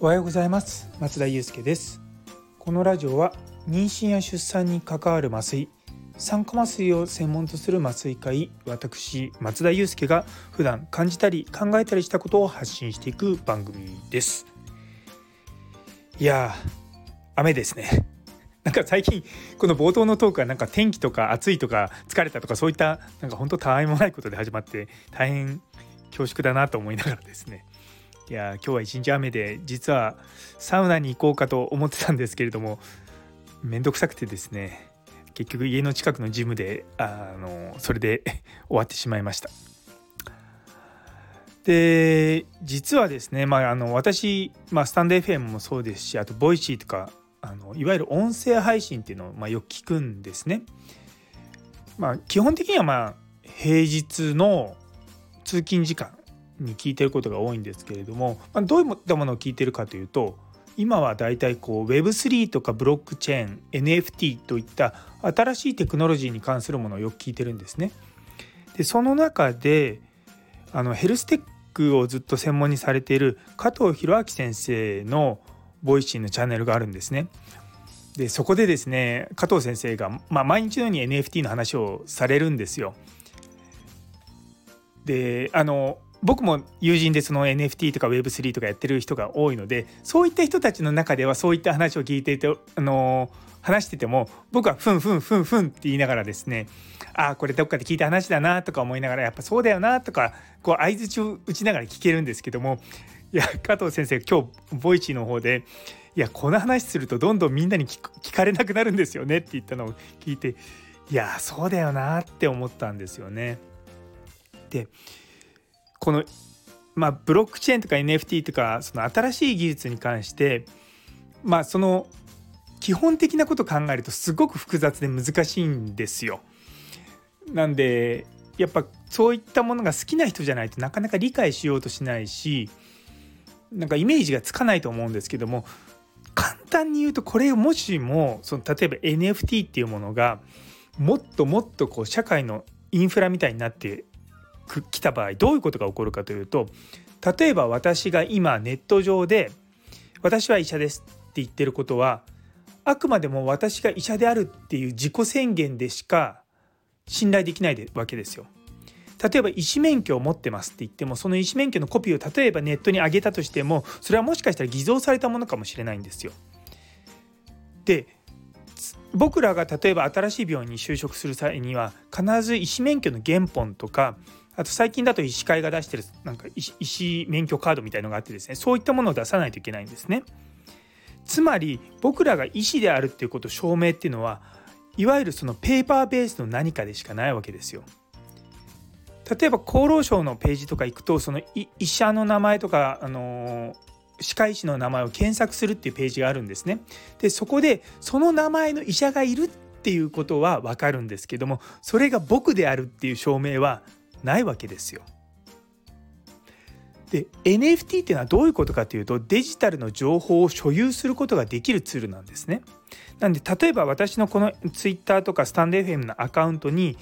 おはようございます。松田祐介です。このラジオは妊娠や出産に関わる麻酔酸化麻酔を専門とする麻酔科医私松田祐介が普段感じたり考えたりしたことを発信していく番組です。いや雨ですね。なんか最近この冒頭のトークはなんか天気とか暑いとか疲れたとかそういったなんか本当たわいもないことで始まって大変恐縮だなと思いながらですね。いや今日は一日雨で実はサウナに行こうかと思ってたんですけれどもめんどくさくてですね結局家の近くのジムであのそれで 終わってしまいました。で実はですね、まあ、あの私、まあ、 stand.fm もそうですしあと Voicy とかあのいわゆる音声配信っていうのを、まあ、よく聞くんですね。まあ、基本的にはまあ平日の通勤時間に聞いてることが多いんですけれども、まあ、どういったものを聞いてるかというと今はだいたいこう Web3 とかブロックチェーン NFT といった新しいテクノロジーに関するものをよく聞いてるんですね。でその中であのヘルステックをずっと専門にされている加藤弘明先生の Voicy のチャンネルがあるんですね。でそこでですね加藤先生が、まあ、毎日のように NFT の話をされるんですよ。であの僕も友人でその NFT とか Web3 とかやってる人が多いのでそういった人たちの中ではそういった話を聞いていてあの話してても僕はふんふんふんふんって言いながらですねああこれどっかで聞いた話だなとか思いながらやっぱそうだよなとかこう相づちを打ちながら聞けるんですけどもいや加藤先生今日ボイチの方でいやこの話するとどんどんみんなに聞かれなくなるんですよねって言ったのを聞いていやそうだよなって思ったんですよね。でこのまあブロックチェーンとか NFT とかその新しい技術に関してまあその基本的なこと考えるとすごく複雑で難しいんですよ。なんでやっぱそういったものが好きな人じゃないとなかなか理解しようとしないしなんかイメージがつかないと思うんですけども簡単に言うとこれをもしもその例えば NFT っていうものがもっともっとこう社会のインフラみたいになって来た場合どういうことが起こるかというと例えば私が今ネット上で「私は医者です」って言ってることはあくまでも私が医者であるっていう自己宣言でしか信頼できないわけですよ。例えば医師免許を持ってますって言ってもその医師免許のコピーを例えばネットに上げたとしてもそれはもしかしたら偽造されたものかもしれないんですよ。で僕らが例えば新しい病院に就職する際には必ず医師免許の原本とかあと最近だと医師会が出してるなんか医師免許カードみたいのがあってですねそういったものを出さないといけないんですね。つまり僕らが医師であるっていうこと証明っていうのはいわゆるそのペーパーベースの何かでしかないわけですよ。例えば厚労省のページとか行くとその医者の名前とか、あの歯科医師の名前を検索するっていうページがあるんですね。でそこでその名前の医者がいるっていうことは分かるんですけどもそれが僕であるっていう証明はないわけですよ。で NFT っていうのはどういうことかというとデジタルの情報を所有することができるツールなんですね。なんで例えば私のこの Twitter とかスタンド FM のアカウントに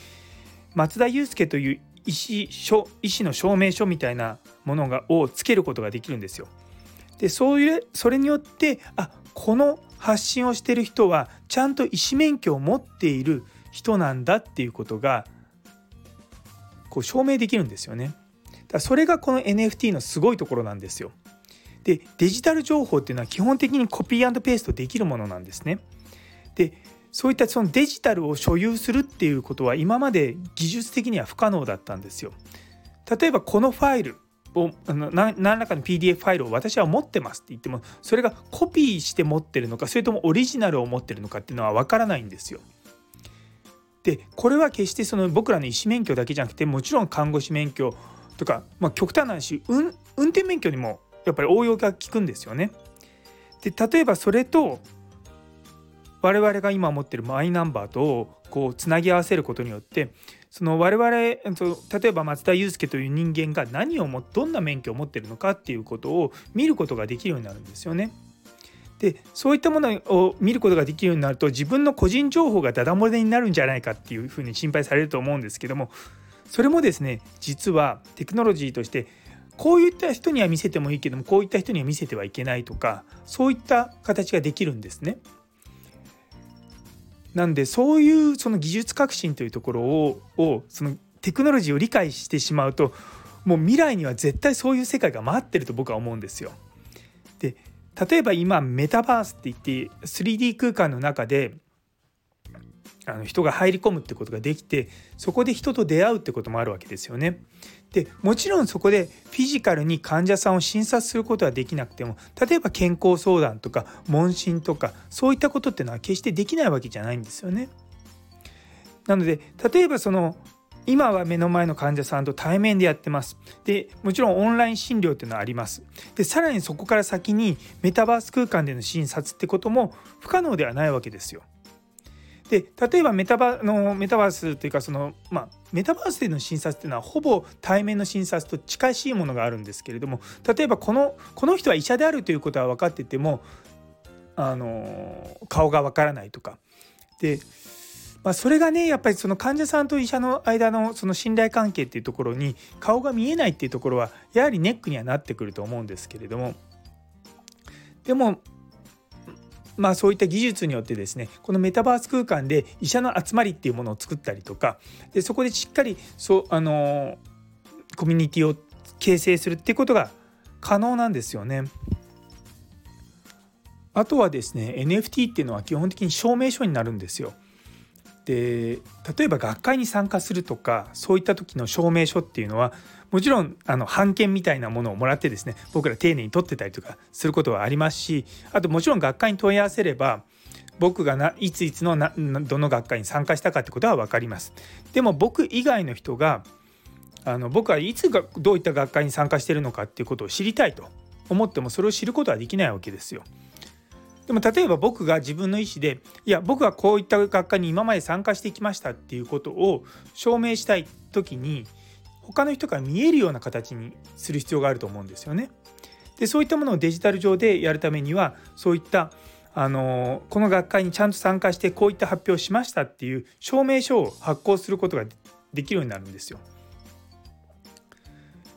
松田祐介という医師書医師の証明書みたいなものがをつけることができるんですよ。でそういうそれによってあこの発信をしてる人はちゃんと医師免許を持っている人なんだっていうことがこう証明できるんですよね。だそれがこの NFT のすごいところなんですよ。でデジタル情報っていうのは基本的にコピーペーストできるものなんですね。でそういったそのデジタルを所有するっていうことは今まで技術的には不可能だったんですよ。例えばこのファイルを何らかの PDF ファイルを私は持ってますって言ってもそれがコピーして持ってるのかそれともオリジナルを持ってるのかっていうのは分からないんですよ。でこれは決してその僕らの医師免許だけじゃなくてもちろん看護師免許とか、まあ、極端な話運運転免許にもやっぱり応用が効くんですよね。で例えばそれと我々が今持ってるマイナンバーとこうつなぎ合わせることによってその我々例えば松田祐介という人間が何をもどんな免許を持ってるのかっていうことを見ることができるようになるんですよね。でそういったものを見ることができるようになると自分の個人情報がダダ漏れになるんじゃないかっていうふうに心配されると思うんですけどもそれもですね実はテクノロジーとしてこういった人には見せてもいいけどもこういった人には見せてはいけないとかそういった形ができるんですね。なんでそういうその技術革新というところををそのテクノロジーを理解してしまうともう未来には絶対そういう世界が待ってると僕は思うんですよ。で例えば今メタバースって言って 3D 空間の中であの人が入り込むってことができてそこで人と出会うってこともあるわけですよね。でもちろんそこでフィジカルに患者さんを診察することはできなくても例えば健康相談とか問診とかそういったことっていうのは決してできないわけじゃないんですよね。なので例えばその今は目の前の患者さんと対面でやってます。でもちろんオンライン診療っていうのはあります。でさらにそこから先にメタバース空間での診察ってことも不可能ではないわけですよ。で例えばメタバのメタバースというかその、まあ、メタバースでの診察っていうのはほぼ対面の診察と近しいものがあるんですけれども例えばこのこの人は医者であるということは分かっててもあの顔が分からないとかで、まあ、それがねやっぱりその患者さんと医者の間のその信頼関係っていうところに顔が見えないっていうところはやはりネックにはなってくると思うんですけれどもでもまあ、そういった技術によってですねこのメタバース空間で医者の集まりっていうものを作ったりとかでそこでしっかりそうあのコミュニティを形成するっていうことが可能なんですよね。あとはですね NFT っていうのは基本的に証明書になるんですよ。で例えば学会に参加するとかそういった時の証明書っていうのはもちろんあの版権みたいなものをもらってですね僕ら丁寧に取ってたりとかすることはありますしあともちろん学会に問い合わせれば僕がないついつのなどの学会に参加したかってことは分かります。でも僕以外の人があの僕はいつがどういった学会に参加してるのかっていうことを知りたいと思ってもそれを知ることはできないわけですよ。でも例えば僕が自分の意思でいや僕はこういった学科に今まで参加してきましたっていうことを証明したい時に他の人から見えるような形にする必要があると思うんですよね。でそういったものをデジタル上でやるためにはそういったあのこの学会にちゃんと参加してこういった発表をしましたっていう証明書を発行することができるようになるんですよ。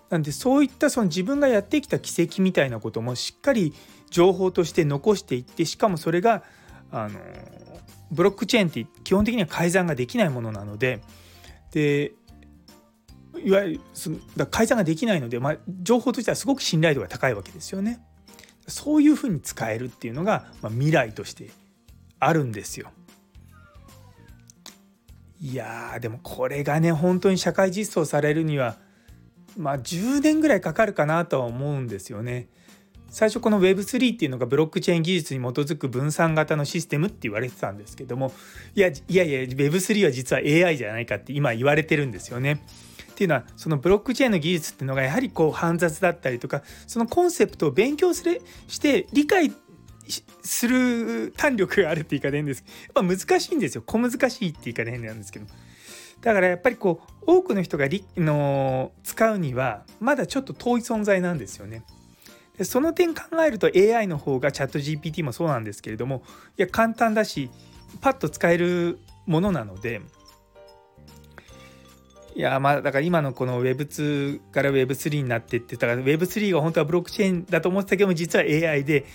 なんでそういったその自分がやってきた軌跡みたいなこともしっかり情報として残していってしかもそれがあのブロックチェーンって基本的には改ざんができないものなのででいわゆるそのだ改ざんができないので、まあ、情報としてはすごく信頼度が高いわけですよね。そういうふうに使えるっていうのが、まあ、未来としてあるんですよ。いやでもこれがね本当に社会実装されるにはまあ10年ぐらいかかるかなとは思うんですよね。最初この Web3 っていうのがブロックチェーン技術に基づく分散型のシステムって言われてたんですけどもいやいやいや Web3 は実は AI じゃないかって今言われてるんですよね。っていうのはそのブロックチェーンの技術っていうのがやはりこう煩雑だったりとかそのコンセプトを勉強するして理解する弾力があるって言い方変ですやっぱ難しいんですよ小難しいって言い方変なんですけどだからやっぱりこう多くの人がの使うにはまだちょっと遠い存在なんですよね。その点考えると AI の方がチャット GPT もそうなんですけれどもいや簡単だしパッと使えるものなのでいやまあだから今のこの Web2 から Web3 になってってたから Web3 が本当はブロックチェーンだと思ってたけども実は AI で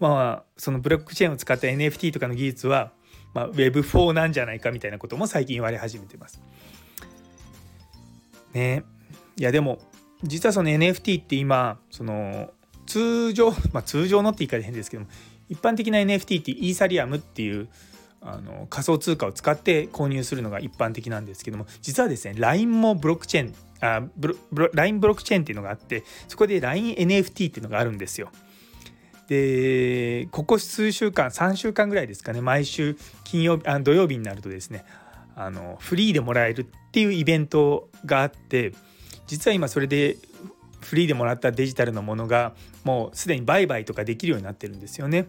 まあそのブロックチェーンを使った NFT とかの技術は、まあ、Web4 なんじゃないかみたいなことも最近言われ始めてます。ねいやでも実はその NFT って今その通常、まあ、通常のって言い方変ですけども一般的な NFT ってイーサリアムっていうあの仮想通貨を使って購入するのが一般的なんですけども実はですね LINE もブロックチェーンあブロ LINE ブロックチェーンっていうのがあってそこで LINENFT っていうのがあるんですよ。でここ数週間3週間ぐらいですかね毎週金曜日あ土曜日になるとですねあのフリーでもらえるっていうイベントがあって実は今それでフリーでもらったデジタルのものがもうすでに売買とかできるようになってるんですよね。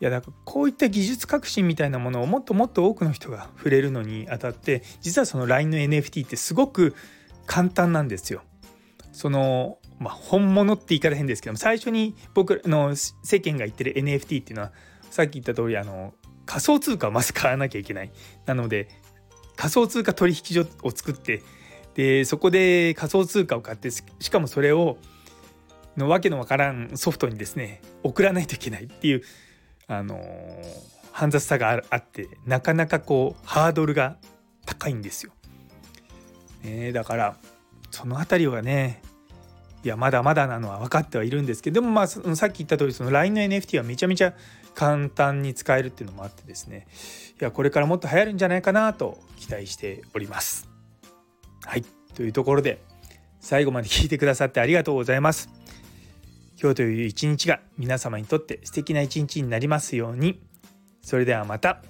いやだからこういった技術革新みたいなものをもっともっと多くの人が触れるのにあたって実はその LINE の NFT ってすごく簡単なんですよ。そのまあ、本物って言い方変ですけども最初に僕の世間が言ってる NFT っていうのはさっき言った通りあの仮想通貨をまず買わなきゃいけない。なので仮想通貨取引所を作ってでそこで仮想通貨を買ってしかもそれをのわけのわからんソフトにですね送らないといけないっていうあの煩雑さがあってなかなかこうハードルが高いんですよ。ね、だからその辺りはねいやまだまだなのは分かってはいるんですけどでもまあさっき言った通りその LINE の NFT はめちゃめちゃ簡単に使えるっていうのもあってですねいやこれからもっと流行るんじゃないかなと期待しております。はいというところで最後まで聞いてくださってありがとうございます。今日という一日が皆様にとって素敵な一日になりますように。それではまた。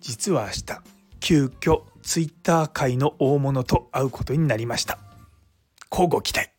実は明日急遽 Twitter 界の大物と会うことになりました。乞うご期待